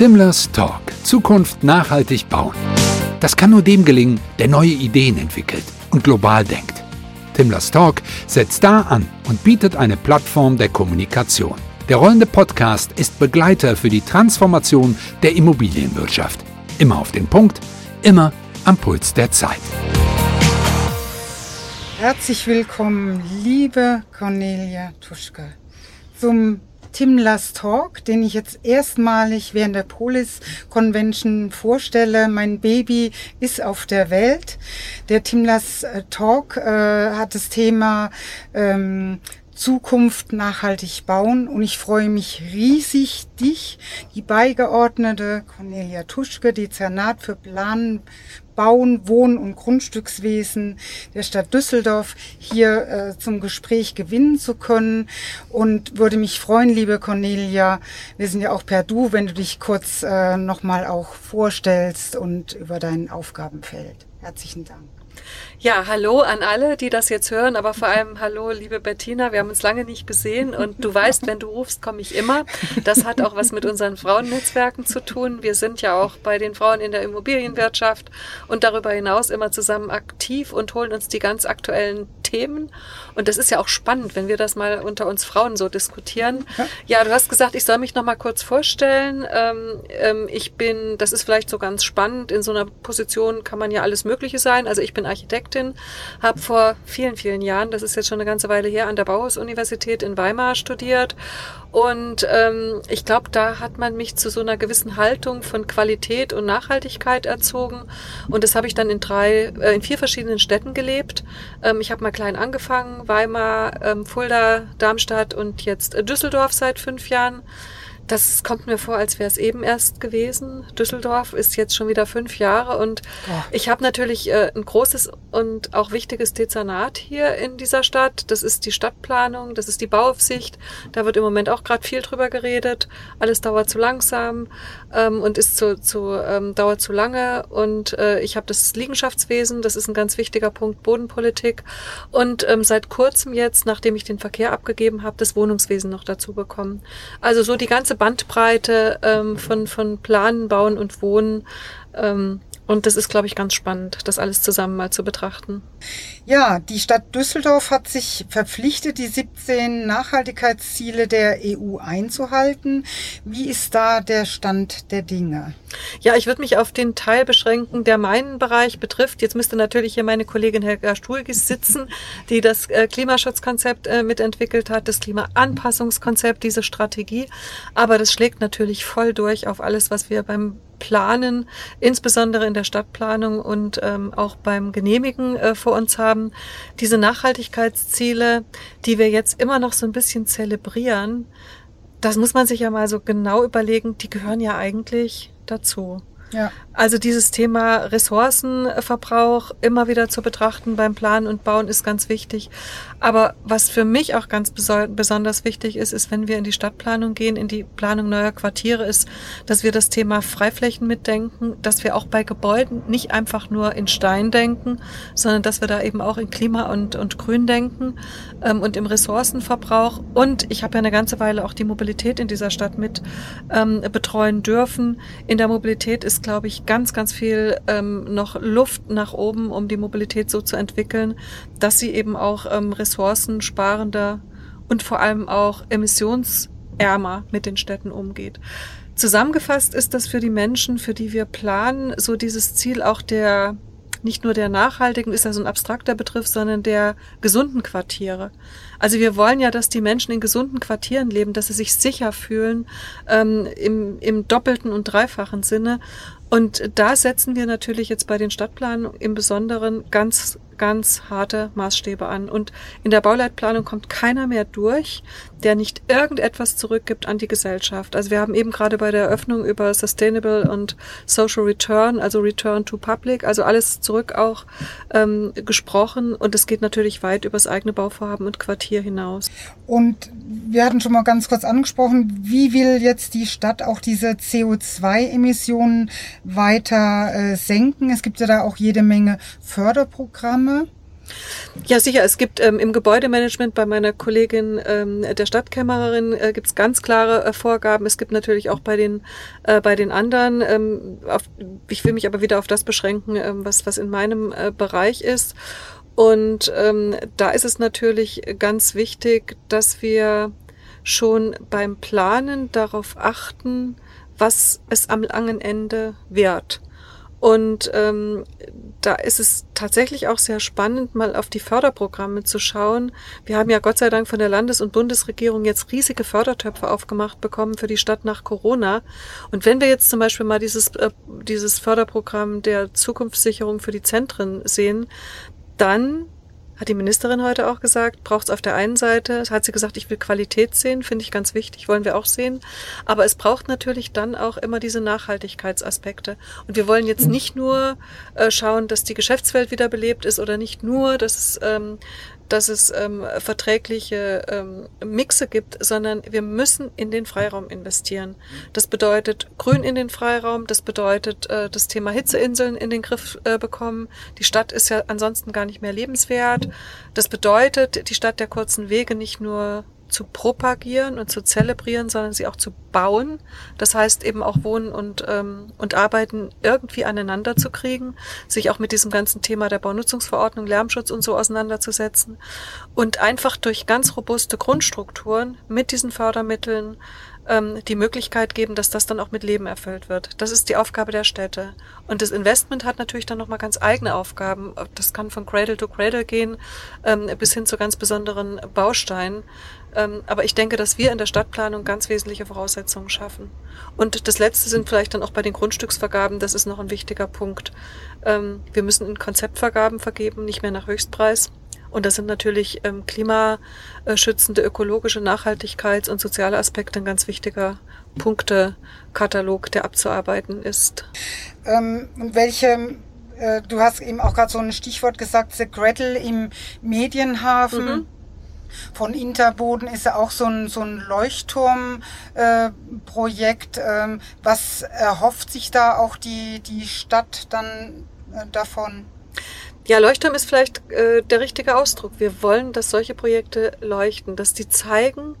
Timlers Talk. Zukunft nachhaltig bauen. Das kann nur dem gelingen, der neue Ideen entwickelt und global denkt. Timlers Talk setzt da an und bietet eine Plattform der Kommunikation. Der rollende Podcast ist Begleiter für die Transformation der Immobilienwirtschaft. Immer auf den Punkt, immer am Puls der Zeit. Herzlich willkommen, liebe Cornelia Tuschke, zum Timlas Talk, den ich jetzt erstmalig während der Polis Convention vorstelle. Mein Baby ist auf der Welt. Der Timlas äh, Talk äh, hat das Thema ähm, Zukunft nachhaltig bauen und ich freue mich riesig, dich, die Beigeordnete Cornelia Tuschke, Dezernat für Planen, Bauen, Wohnen und Grundstückswesen der Stadt Düsseldorf hier äh, zum Gespräch gewinnen zu können und würde mich freuen, liebe Cornelia, wir sind ja auch per Du, wenn du dich kurz äh, nochmal auch vorstellst und über dein Aufgabenfeld. Herzlichen Dank. Ja, hallo an alle, die das jetzt hören, aber vor allem hallo, liebe Bettina. Wir haben uns lange nicht gesehen und du weißt, wenn du rufst, komme ich immer. Das hat auch was mit unseren Frauennetzwerken zu tun. Wir sind ja auch bei den Frauen in der Immobilienwirtschaft und darüber hinaus immer zusammen aktiv und holen uns die ganz aktuellen Themen. Und das ist ja auch spannend, wenn wir das mal unter uns Frauen so diskutieren. Ja, du hast gesagt, ich soll mich noch mal kurz vorstellen. Ähm, ähm, ich bin, das ist vielleicht so ganz spannend, in so einer Position kann man ja alles Mögliche sein. Also ich bin Architektin, habe vor vielen, vielen Jahren, das ist jetzt schon eine ganze Weile her, an der Bauhaus-Universität in Weimar studiert und ähm, ich glaube, da hat man mich zu so einer gewissen Haltung von Qualität und Nachhaltigkeit erzogen. Und das habe ich dann in drei, äh, in vier verschiedenen Städten gelebt. Ähm, ich habe mal klein angefangen, Weimar, ähm, Fulda, Darmstadt und jetzt äh, Düsseldorf seit fünf Jahren. Das kommt mir vor, als wäre es eben erst gewesen. Düsseldorf ist jetzt schon wieder fünf Jahre und oh. ich habe natürlich äh, ein großes und auch wichtiges Dezernat hier in dieser Stadt. Das ist die Stadtplanung, das ist die Bauaufsicht. Da wird im Moment auch gerade viel drüber geredet. Alles dauert zu langsam ähm, und ist zu, zu ähm, dauert zu lange. Und äh, ich habe das Liegenschaftswesen, das ist ein ganz wichtiger Punkt, Bodenpolitik. Und ähm, seit kurzem jetzt, nachdem ich den Verkehr abgegeben habe, das Wohnungswesen noch dazu bekommen. Also so die ganze Bandbreite ähm, von, von Planen, Bauen und Wohnen. Ähm, und das ist, glaube ich, ganz spannend, das alles zusammen mal zu betrachten. Ja, die Stadt Düsseldorf hat sich verpflichtet, die 17 Nachhaltigkeitsziele der EU einzuhalten. Wie ist da der Stand der Dinge? Ja, ich würde mich auf den Teil beschränken, der meinen Bereich betrifft. Jetzt müsste natürlich hier meine Kollegin Helga Stuhlgis sitzen, die das äh, Klimaschutzkonzept äh, mitentwickelt hat, das Klimaanpassungskonzept, diese Strategie. Aber das schlägt natürlich voll durch auf alles, was wir beim Planen, insbesondere in der Stadtplanung und ähm, auch beim Genehmigen äh, vor uns haben. Diese Nachhaltigkeitsziele, die wir jetzt immer noch so ein bisschen zelebrieren, das muss man sich ja mal so genau überlegen, die gehören ja eigentlich dazu. Ja. Also dieses Thema Ressourcenverbrauch immer wieder zu betrachten beim Planen und Bauen ist ganz wichtig. Aber was für mich auch ganz besonders wichtig ist, ist, wenn wir in die Stadtplanung gehen, in die Planung neuer Quartiere, ist, dass wir das Thema Freiflächen mitdenken, dass wir auch bei Gebäuden nicht einfach nur in Stein denken, sondern dass wir da eben auch in Klima und, und Grün denken ähm, und im Ressourcenverbrauch. Und ich habe ja eine ganze Weile auch die Mobilität in dieser Stadt mit ähm, betreuen dürfen. In der Mobilität ist, glaube ich, ganz, ganz viel ähm, noch Luft nach oben, um die Mobilität so zu entwickeln, dass sie eben auch ähm, ressourcensparender und vor allem auch emissionsärmer mit den Städten umgeht. Zusammengefasst ist das für die Menschen, für die wir planen, so dieses Ziel auch der nicht nur der nachhaltigen, ist ja so ein abstrakter Begriff, sondern der gesunden Quartiere. Also wir wollen ja, dass die Menschen in gesunden Quartieren leben, dass sie sich sicher fühlen, ähm, im, im doppelten und dreifachen Sinne. Und da setzen wir natürlich jetzt bei den Stadtplanen im Besonderen ganz ganz harte Maßstäbe an. Und in der Bauleitplanung kommt keiner mehr durch, der nicht irgendetwas zurückgibt an die Gesellschaft. Also wir haben eben gerade bei der Eröffnung über Sustainable und Social Return, also Return to Public, also alles zurück auch ähm, gesprochen. Und es geht natürlich weit über das eigene Bauvorhaben und Quartier hinaus. Und wir hatten schon mal ganz kurz angesprochen, wie will jetzt die Stadt auch diese CO2-Emissionen weiter äh, senken? Es gibt ja da auch jede Menge Förderprogramme. Ja, sicher. Es gibt ähm, im Gebäudemanagement bei meiner Kollegin ähm, der Stadtkämmererin äh, gibt es ganz klare äh, Vorgaben. Es gibt natürlich auch bei den äh, bei den anderen. Ähm, auf, ich will mich aber wieder auf das beschränken, ähm, was was in meinem äh, Bereich ist. Und ähm, da ist es natürlich ganz wichtig, dass wir schon beim Planen darauf achten, was es am langen Ende wird. Und ähm, da ist es tatsächlich auch sehr spannend, mal auf die Förderprogramme zu schauen. Wir haben ja Gott sei Dank von der Landes- und Bundesregierung jetzt riesige Fördertöpfe aufgemacht bekommen für die Stadt nach Corona. Und wenn wir jetzt zum Beispiel mal dieses, äh, dieses Förderprogramm der Zukunftssicherung für die Zentren sehen, dann hat die Ministerin heute auch gesagt, braucht es auf der einen Seite, hat sie gesagt, ich will Qualität sehen, finde ich ganz wichtig, wollen wir auch sehen. Aber es braucht natürlich dann auch immer diese Nachhaltigkeitsaspekte. Und wir wollen jetzt nicht nur äh, schauen, dass die Geschäftswelt wieder belebt ist oder nicht nur, dass es ähm, dass es ähm, verträgliche ähm, Mixe gibt, sondern wir müssen in den Freiraum investieren. Das bedeutet Grün in den Freiraum, das bedeutet äh, das Thema Hitzeinseln in den Griff äh, bekommen. Die Stadt ist ja ansonsten gar nicht mehr lebenswert. Das bedeutet die Stadt der kurzen Wege nicht nur zu propagieren und zu zelebrieren, sondern sie auch zu bauen. Das heißt eben auch Wohnen und, ähm, und Arbeiten irgendwie aneinander zu kriegen, sich auch mit diesem ganzen Thema der Baunutzungsverordnung, Lärmschutz und so auseinanderzusetzen und einfach durch ganz robuste Grundstrukturen mit diesen Fördermitteln ähm, die Möglichkeit geben, dass das dann auch mit Leben erfüllt wird. Das ist die Aufgabe der Städte. Und das Investment hat natürlich dann nochmal ganz eigene Aufgaben. Das kann von Cradle to Cradle gehen, ähm, bis hin zu ganz besonderen Bausteinen. Ähm, aber ich denke, dass wir in der Stadtplanung ganz wesentliche Voraussetzungen schaffen. Und das Letzte sind vielleicht dann auch bei den Grundstücksvergaben, das ist noch ein wichtiger Punkt. Ähm, wir müssen in Konzeptvergaben vergeben, nicht mehr nach Höchstpreis. Und das sind natürlich ähm, klimaschützende, ökologische Nachhaltigkeits- und soziale Aspekte ein ganz wichtiger Punktekatalog, der abzuarbeiten ist. Ähm, welche äh, Du hast eben auch gerade so ein Stichwort gesagt, The Gretel im Medienhafen. Mhm. Von Interboden ist ja auch so ein, so ein Leuchtturmprojekt. Äh, ähm, was erhofft sich da auch die, die Stadt dann äh, davon? Ja, Leuchtturm ist vielleicht äh, der richtige Ausdruck. Wir wollen, dass solche Projekte leuchten, dass die zeigen,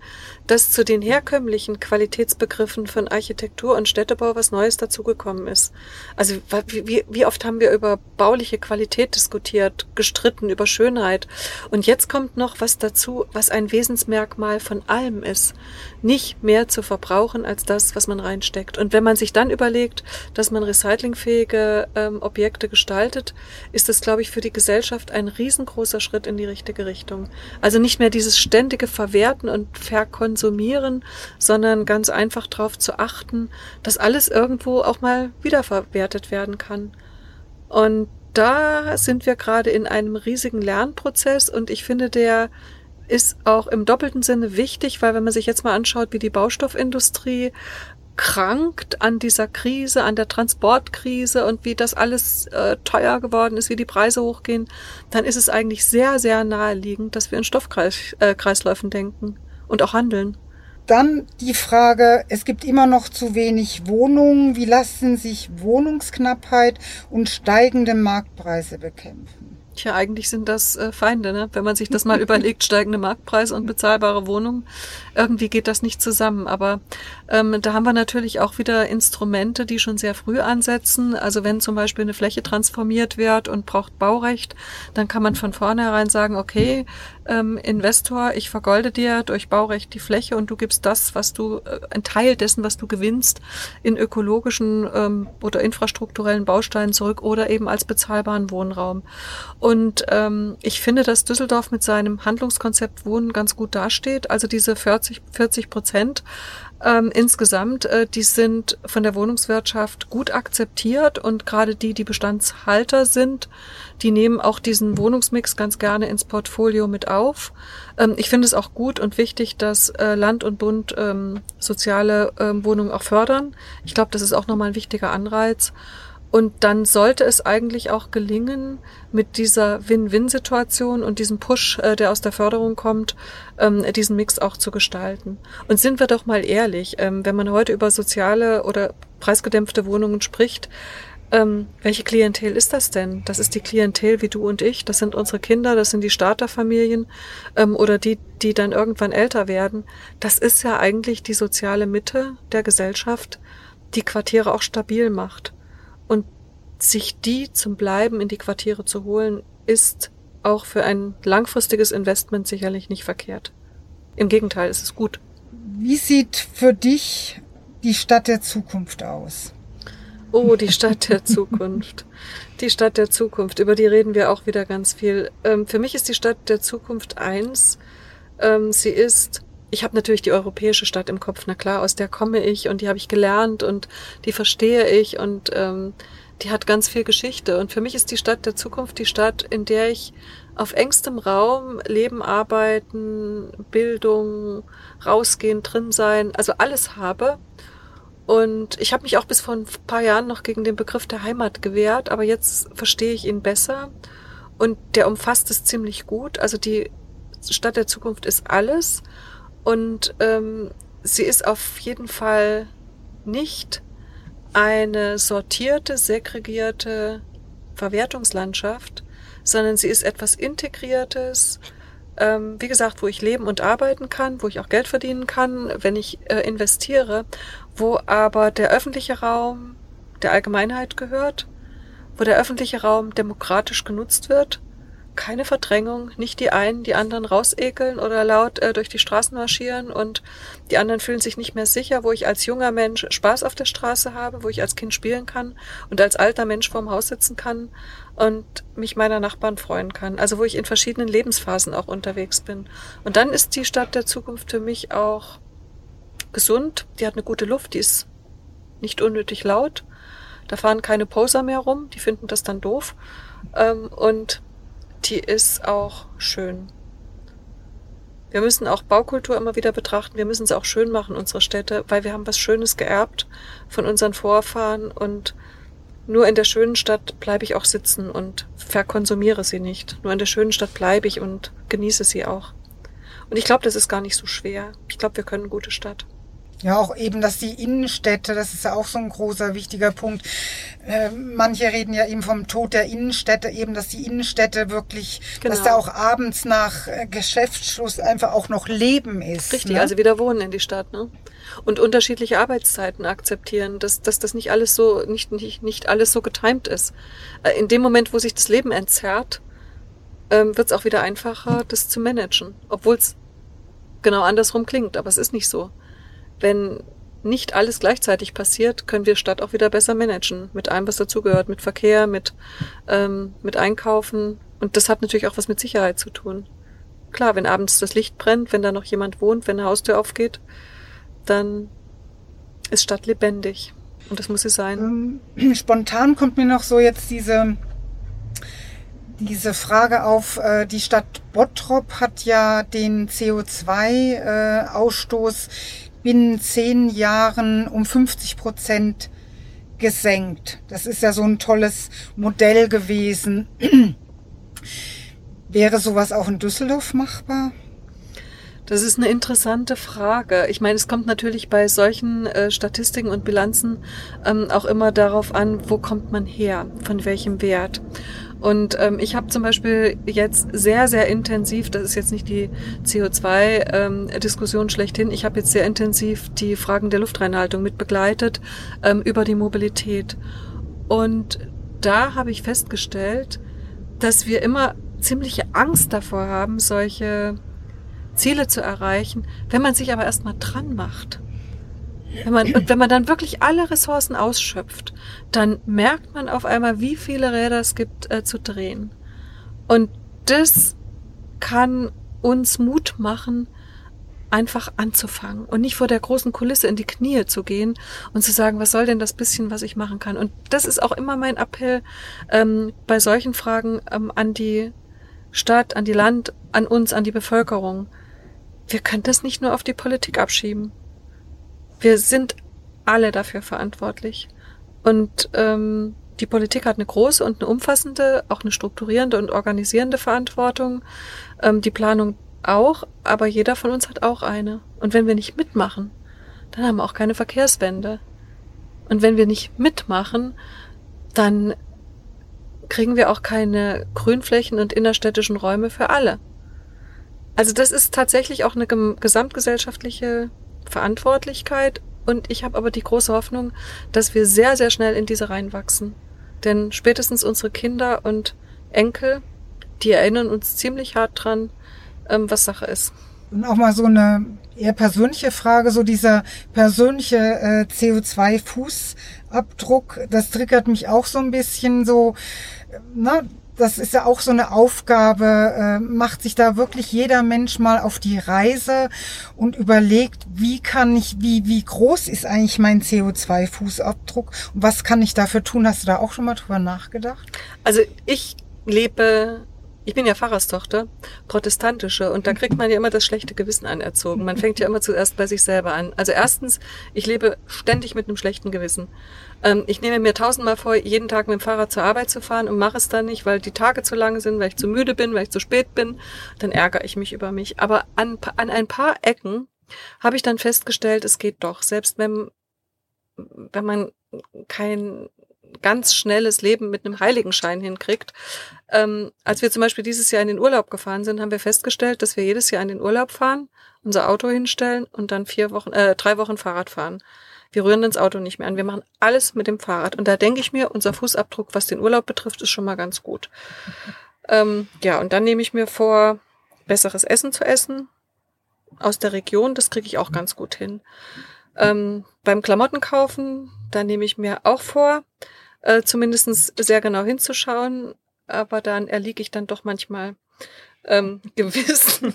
dass zu den herkömmlichen Qualitätsbegriffen von Architektur und Städtebau was Neues dazugekommen ist. Also wie, wie oft haben wir über bauliche Qualität diskutiert, gestritten, über Schönheit. Und jetzt kommt noch was dazu, was ein Wesensmerkmal von allem ist. Nicht mehr zu verbrauchen als das, was man reinsteckt. Und wenn man sich dann überlegt, dass man recyclingfähige ähm, Objekte gestaltet, ist das, glaube ich, für die Gesellschaft ein riesengroßer Schritt in die richtige Richtung. Also nicht mehr dieses ständige Verwerten und Verkonsumieren konsumieren, sondern ganz einfach darauf zu achten, dass alles irgendwo auch mal wiederverwertet werden kann. Und da sind wir gerade in einem riesigen Lernprozess und ich finde, der ist auch im doppelten Sinne wichtig, weil wenn man sich jetzt mal anschaut, wie die Baustoffindustrie krankt an dieser Krise, an der Transportkrise und wie das alles äh, teuer geworden ist, wie die Preise hochgehen, dann ist es eigentlich sehr, sehr naheliegend, dass wir in Stoffkreisläufen denken und auch handeln. Dann die Frage, es gibt immer noch zu wenig Wohnungen. Wie lassen sich Wohnungsknappheit und steigende Marktpreise bekämpfen? Tja, eigentlich sind das äh, Feinde, ne? wenn man sich das mal überlegt, steigende Marktpreise und bezahlbare Wohnungen. Irgendwie geht das nicht zusammen. Aber ähm, da haben wir natürlich auch wieder Instrumente, die schon sehr früh ansetzen. Also wenn zum Beispiel eine Fläche transformiert wird und braucht Baurecht, dann kann man von vornherein sagen, okay, ähm, Investor, ich vergolde dir durch Baurecht die Fläche und du gibst das, was du, äh, ein Teil dessen, was du gewinnst, in ökologischen ähm, oder infrastrukturellen Bausteinen zurück oder eben als bezahlbaren Wohnraum. Und ähm, ich finde, dass Düsseldorf mit seinem Handlungskonzept Wohnen ganz gut dasteht. Also diese 40, 40 Prozent ähm, insgesamt, äh, die sind von der Wohnungswirtschaft gut akzeptiert und gerade die, die Bestandshalter sind, die nehmen auch diesen Wohnungsmix ganz gerne ins Portfolio mit auf. Ähm, ich finde es auch gut und wichtig, dass äh, Land und Bund ähm, soziale ähm, Wohnungen auch fördern. Ich glaube, das ist auch nochmal ein wichtiger Anreiz. Und dann sollte es eigentlich auch gelingen, mit dieser Win-Win-Situation und diesem Push, äh, der aus der Förderung kommt, ähm, diesen Mix auch zu gestalten. Und sind wir doch mal ehrlich, ähm, wenn man heute über soziale oder preisgedämpfte Wohnungen spricht, ähm, welche Klientel ist das denn? Das ist die Klientel wie du und ich, das sind unsere Kinder, das sind die Starterfamilien ähm, oder die, die dann irgendwann älter werden. Das ist ja eigentlich die soziale Mitte der Gesellschaft, die Quartiere auch stabil macht. Sich die zum Bleiben in die Quartiere zu holen, ist auch für ein langfristiges Investment sicherlich nicht verkehrt. Im Gegenteil, es ist gut. Wie sieht für dich die Stadt der Zukunft aus? Oh, die Stadt der Zukunft. Die Stadt der Zukunft, über die reden wir auch wieder ganz viel. Ähm, für mich ist die Stadt der Zukunft eins. Ähm, sie ist, ich habe natürlich die europäische Stadt im Kopf, na klar, aus der komme ich und die habe ich gelernt und die verstehe ich und ähm, die hat ganz viel Geschichte. Und für mich ist die Stadt der Zukunft die Stadt, in der ich auf engstem Raum leben, arbeiten, Bildung, rausgehen, drin sein, also alles habe und ich habe mich auch bis vor ein paar Jahren noch gegen den Begriff der Heimat gewehrt, aber jetzt verstehe ich ihn besser und der umfasst es ziemlich gut. Also die Stadt der Zukunft ist alles und ähm, sie ist auf jeden Fall nicht eine sortierte, segregierte Verwertungslandschaft, sondern sie ist etwas Integriertes, ähm, wie gesagt, wo ich leben und arbeiten kann, wo ich auch Geld verdienen kann, wenn ich äh, investiere, wo aber der öffentliche Raum der Allgemeinheit gehört, wo der öffentliche Raum demokratisch genutzt wird, keine Verdrängung, nicht die einen die anderen rausekeln oder laut äh, durch die Straßen marschieren und die anderen fühlen sich nicht mehr sicher, wo ich als junger Mensch Spaß auf der Straße habe, wo ich als Kind spielen kann und als alter Mensch vorm Haus sitzen kann und mich meiner Nachbarn freuen kann. Also wo ich in verschiedenen Lebensphasen auch unterwegs bin. Und dann ist die Stadt der Zukunft für mich auch gesund, die hat eine gute Luft, die ist nicht unnötig laut. Da fahren keine Poser mehr rum, die finden das dann doof. Ähm, und die ist auch schön. Wir müssen auch Baukultur immer wieder betrachten. Wir müssen sie auch schön machen, unsere Städte, weil wir haben was Schönes geerbt von unseren Vorfahren und nur in der schönen Stadt bleibe ich auch sitzen und verkonsumiere sie nicht. Nur in der schönen Stadt bleibe ich und genieße sie auch. Und ich glaube, das ist gar nicht so schwer. Ich glaube, wir können gute Stadt. Ja, auch eben, dass die Innenstädte, das ist ja auch so ein großer, wichtiger Punkt. Äh, manche reden ja eben vom Tod der Innenstädte, eben, dass die Innenstädte wirklich, genau. dass da auch abends nach äh, Geschäftsschluss einfach auch noch Leben ist. Richtig, ne? also wieder wohnen in die Stadt, ne? Und unterschiedliche Arbeitszeiten akzeptieren, dass, dass das nicht alles so, nicht, nicht, nicht alles so getimt ist. Äh, in dem Moment, wo sich das Leben entzerrt, ähm, wird es auch wieder einfacher, das zu managen. Obwohl es genau andersrum klingt, aber es ist nicht so wenn nicht alles gleichzeitig passiert, können wir Stadt auch wieder besser managen. Mit allem, was dazugehört, mit Verkehr, mit, ähm, mit Einkaufen. Und das hat natürlich auch was mit Sicherheit zu tun. Klar, wenn abends das Licht brennt, wenn da noch jemand wohnt, wenn eine Haustür aufgeht, dann ist Stadt lebendig. Und das muss sie sein. Ähm, spontan kommt mir noch so jetzt diese, diese Frage auf, äh, die Stadt Bottrop hat ja den CO2-Ausstoß äh, binnen zehn Jahren um 50 Prozent gesenkt. Das ist ja so ein tolles Modell gewesen. Wäre sowas auch in Düsseldorf machbar? Das ist eine interessante Frage. Ich meine, es kommt natürlich bei solchen äh, Statistiken und Bilanzen ähm, auch immer darauf an, wo kommt man her, von welchem Wert. Und ähm, ich habe zum Beispiel jetzt sehr, sehr intensiv, das ist jetzt nicht die CO2-Diskussion ähm, schlechthin, ich habe jetzt sehr intensiv die Fragen der Luftreinhaltung mit begleitet ähm, über die Mobilität. Und da habe ich festgestellt, dass wir immer ziemliche Angst davor haben, solche Ziele zu erreichen, wenn man sich aber erstmal dran macht. Wenn man, und wenn man dann wirklich alle Ressourcen ausschöpft, dann merkt man auf einmal, wie viele Räder es gibt äh, zu drehen. Und das kann uns Mut machen, einfach anzufangen und nicht vor der großen Kulisse in die Knie zu gehen und zu sagen, was soll denn das bisschen, was ich machen kann. Und das ist auch immer mein Appell ähm, bei solchen Fragen ähm, an die Stadt, an die Land, an uns, an die Bevölkerung. Wir können das nicht nur auf die Politik abschieben. Wir sind alle dafür verantwortlich. Und ähm, die Politik hat eine große und eine umfassende, auch eine strukturierende und organisierende Verantwortung. Ähm, die Planung auch, aber jeder von uns hat auch eine. Und wenn wir nicht mitmachen, dann haben wir auch keine Verkehrswende. Und wenn wir nicht mitmachen, dann kriegen wir auch keine Grünflächen und innerstädtischen Räume für alle. Also das ist tatsächlich auch eine gesamtgesellschaftliche Verantwortlichkeit und ich habe aber die große Hoffnung, dass wir sehr, sehr schnell in diese reinwachsen. Denn spätestens unsere Kinder und Enkel, die erinnern uns ziemlich hart dran, ähm, was Sache ist. Und auch mal so eine eher persönliche Frage, so dieser persönliche äh, CO2-Fußabdruck, das triggert mich auch so ein bisschen so, ne, das ist ja auch so eine Aufgabe, äh, macht sich da wirklich jeder Mensch mal auf die Reise und überlegt, wie kann ich, wie, wie groß ist eigentlich mein CO2-Fußabdruck und was kann ich dafür tun? Hast du da auch schon mal drüber nachgedacht? Also ich lebe ich bin ja Pfarrerstochter, protestantische, und da kriegt man ja immer das schlechte Gewissen anerzogen. Man fängt ja immer zuerst bei sich selber an. Also erstens, ich lebe ständig mit einem schlechten Gewissen. Ähm, ich nehme mir tausendmal vor, jeden Tag mit dem Fahrrad zur Arbeit zu fahren und mache es dann nicht, weil die Tage zu lange sind, weil ich zu müde bin, weil ich zu spät bin. Dann ärgere ich mich über mich. Aber an, an ein paar Ecken habe ich dann festgestellt, es geht doch. Selbst wenn, wenn man kein ganz schnelles Leben mit einem Heiligenschein hinkriegt. Ähm, als wir zum Beispiel dieses Jahr in den Urlaub gefahren sind, haben wir festgestellt, dass wir jedes Jahr in den Urlaub fahren, unser Auto hinstellen und dann vier Wochen, äh, drei Wochen Fahrrad fahren. Wir rühren das Auto nicht mehr an. Wir machen alles mit dem Fahrrad. Und da denke ich mir, unser Fußabdruck, was den Urlaub betrifft, ist schon mal ganz gut. Ähm, ja, und dann nehme ich mir vor, besseres Essen zu essen aus der Region. Das kriege ich auch ganz gut hin. Ähm, beim Klamottenkaufen, da nehme ich mir auch vor, äh, zumindest sehr genau hinzuschauen, aber dann erliege ich dann doch manchmal ähm, gewissen,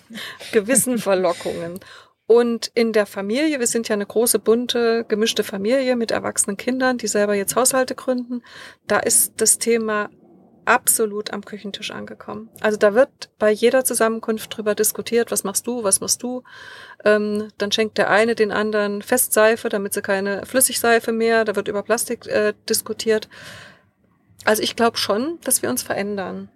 gewissen Verlockungen. Und in der Familie, wir sind ja eine große, bunte, gemischte Familie mit erwachsenen Kindern, die selber jetzt Haushalte gründen, da ist das Thema absolut am Küchentisch angekommen. Also da wird bei jeder Zusammenkunft drüber diskutiert, was machst du, was machst du. Ähm, dann schenkt der eine den anderen Festseife, damit sie keine Flüssigseife mehr. Da wird über Plastik äh, diskutiert. Also ich glaube schon, dass wir uns verändern.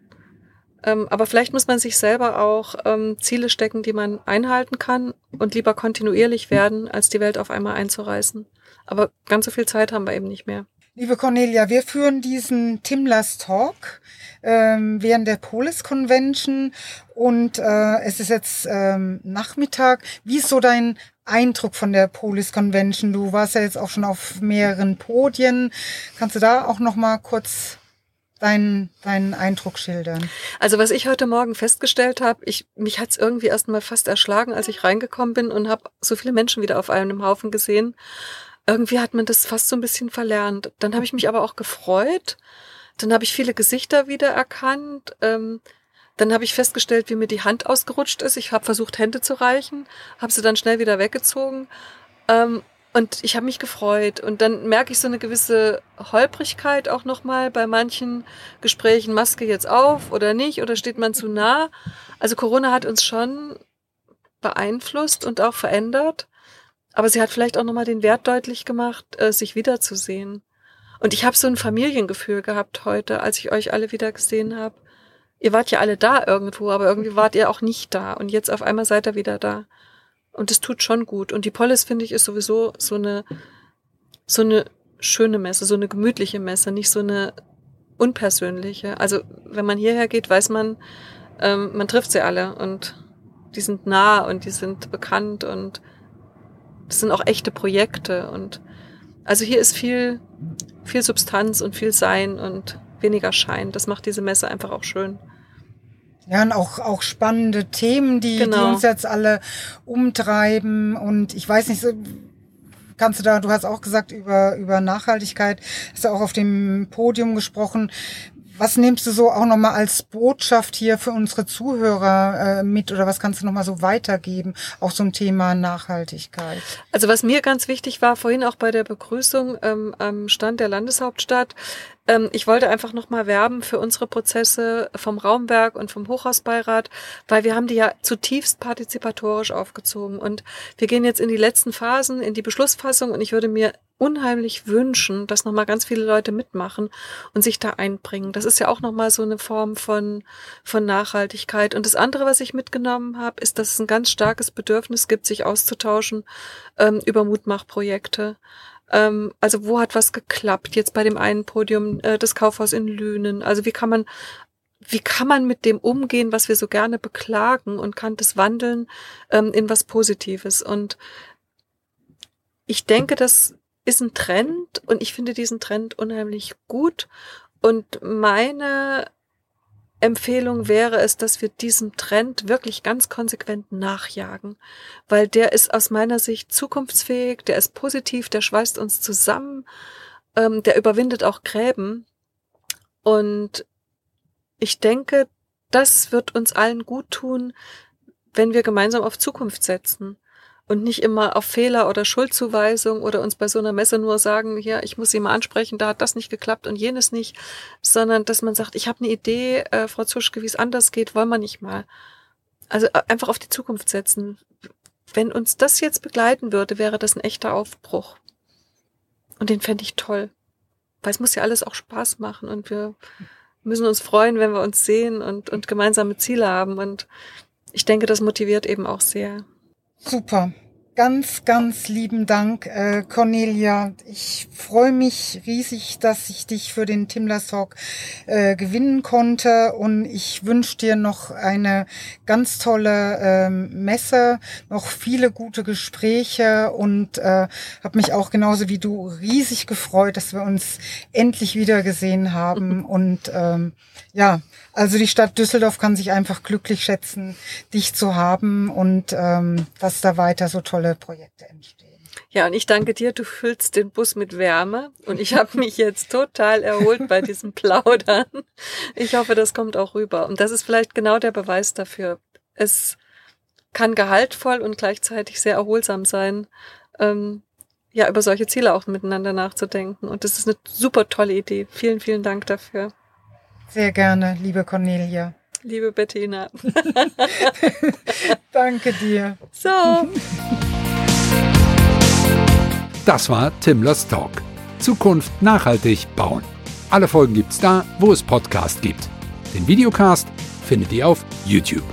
Ähm, aber vielleicht muss man sich selber auch ähm, Ziele stecken, die man einhalten kann und lieber kontinuierlich werden, als die Welt auf einmal einzureißen. Aber ganz so viel Zeit haben wir eben nicht mehr. Liebe Cornelia, wir führen diesen Timlers Talk ähm, während der Polis Convention und äh, es ist jetzt ähm, Nachmittag. Wie ist so dein Eindruck von der Polis Convention? Du warst ja jetzt auch schon auf mehreren Podien. Kannst du da auch noch mal kurz deinen, deinen Eindruck schildern? Also was ich heute Morgen festgestellt habe, ich mich hat's irgendwie erst mal fast erschlagen, als ich reingekommen bin und habe so viele Menschen wieder auf einem Haufen gesehen irgendwie hat man das fast so ein bisschen verlernt. Dann habe ich mich aber auch gefreut. Dann habe ich viele Gesichter wieder erkannt. Ähm, dann habe ich festgestellt, wie mir die Hand ausgerutscht ist. Ich habe versucht, Hände zu reichen, habe sie dann schnell wieder weggezogen. Ähm, und ich habe mich gefreut. Und dann merke ich so eine gewisse Holprigkeit auch nochmal bei manchen Gesprächen. Maske jetzt auf oder nicht? Oder steht man zu nah? Also Corona hat uns schon beeinflusst und auch verändert. Aber sie hat vielleicht auch nochmal den Wert deutlich gemacht, äh, sich wiederzusehen. Und ich habe so ein Familiengefühl gehabt heute, als ich euch alle wieder gesehen habe. Ihr wart ja alle da irgendwo, aber irgendwie wart ihr auch nicht da. Und jetzt auf einmal seid ihr wieder da. Und es tut schon gut. Und die Polis, finde ich, ist sowieso so eine, so eine schöne Messe, so eine gemütliche Messe, nicht so eine unpersönliche. Also wenn man hierher geht, weiß man, ähm, man trifft sie alle und die sind nah und die sind bekannt und das sind auch echte Projekte und also hier ist viel, viel Substanz und viel Sein und weniger Schein. Das macht diese Messe einfach auch schön. Ja, und auch, auch spannende Themen, die, genau. die uns jetzt alle umtreiben. Und ich weiß nicht, so, kannst du da, du hast auch gesagt über, über Nachhaltigkeit, hast du auch auf dem Podium gesprochen. Was nimmst du so auch nochmal als Botschaft hier für unsere Zuhörer äh, mit oder was kannst du nochmal so weitergeben, auch zum Thema Nachhaltigkeit? Also was mir ganz wichtig war, vorhin auch bei der Begrüßung ähm, am Stand der Landeshauptstadt, ähm, ich wollte einfach nochmal werben für unsere Prozesse vom Raumwerk und vom Hochhausbeirat, weil wir haben die ja zutiefst partizipatorisch aufgezogen und wir gehen jetzt in die letzten Phasen, in die Beschlussfassung und ich würde mir unheimlich wünschen, dass nochmal ganz viele Leute mitmachen und sich da einbringen. Das ist ja auch nochmal so eine Form von, von Nachhaltigkeit. Und das andere, was ich mitgenommen habe, ist, dass es ein ganz starkes Bedürfnis gibt, sich auszutauschen ähm, über Mutmachprojekte. Ähm, also wo hat was geklappt? Jetzt bei dem einen Podium äh, das Kaufhaus in Lünen. Also wie kann man wie kann man mit dem umgehen, was wir so gerne beklagen und kann das wandeln ähm, in was Positives? Und ich denke, das ist ein Trend und ich finde diesen Trend unheimlich gut. Und meine Empfehlung wäre es, dass wir diesem Trend wirklich ganz konsequent nachjagen, weil der ist aus meiner Sicht zukunftsfähig, der ist positiv, der schweißt uns zusammen, ähm, der überwindet auch Gräben. Und ich denke, das wird uns allen gut tun, wenn wir gemeinsam auf Zukunft setzen und nicht immer auf Fehler oder Schuldzuweisung oder uns bei so einer Messe nur sagen, ja, ich muss Sie mal ansprechen, da hat das nicht geklappt und jenes nicht, sondern dass man sagt, ich habe eine Idee, äh, Frau Zuschke, wie es anders geht, wollen wir nicht mal. Also äh, einfach auf die Zukunft setzen. Wenn uns das jetzt begleiten würde, wäre das ein echter Aufbruch. Und den fände ich toll. Weil es muss ja alles auch Spaß machen und wir müssen uns freuen, wenn wir uns sehen und, und gemeinsame Ziele haben. Und ich denke, das motiviert eben auch sehr. Super. Ganz, ganz lieben Dank, äh, Cornelia. Ich freue mich riesig, dass ich dich für den Timler Talk äh, gewinnen konnte und ich wünsche dir noch eine ganz tolle ähm, Messe, noch viele gute Gespräche und äh, habe mich auch genauso wie du riesig gefreut, dass wir uns endlich wieder gesehen haben und ähm, ja, also die Stadt Düsseldorf kann sich einfach glücklich schätzen, dich zu haben und ähm, dass da weiter so tolle Projekte entstehen. Ja, und ich danke dir, du füllst den Bus mit Wärme und ich habe mich jetzt total erholt bei diesem Plaudern. Ich hoffe, das kommt auch rüber. Und das ist vielleicht genau der Beweis dafür. Es kann gehaltvoll und gleichzeitig sehr erholsam sein, ähm, ja, über solche Ziele auch miteinander nachzudenken. Und das ist eine super tolle Idee. Vielen, vielen Dank dafür. Sehr gerne, liebe Cornelia. Liebe Bettina. Danke dir. So. Das war Timlers Talk. Zukunft nachhaltig bauen. Alle Folgen gibt's da, wo es Podcast gibt. Den Videocast findet ihr auf YouTube.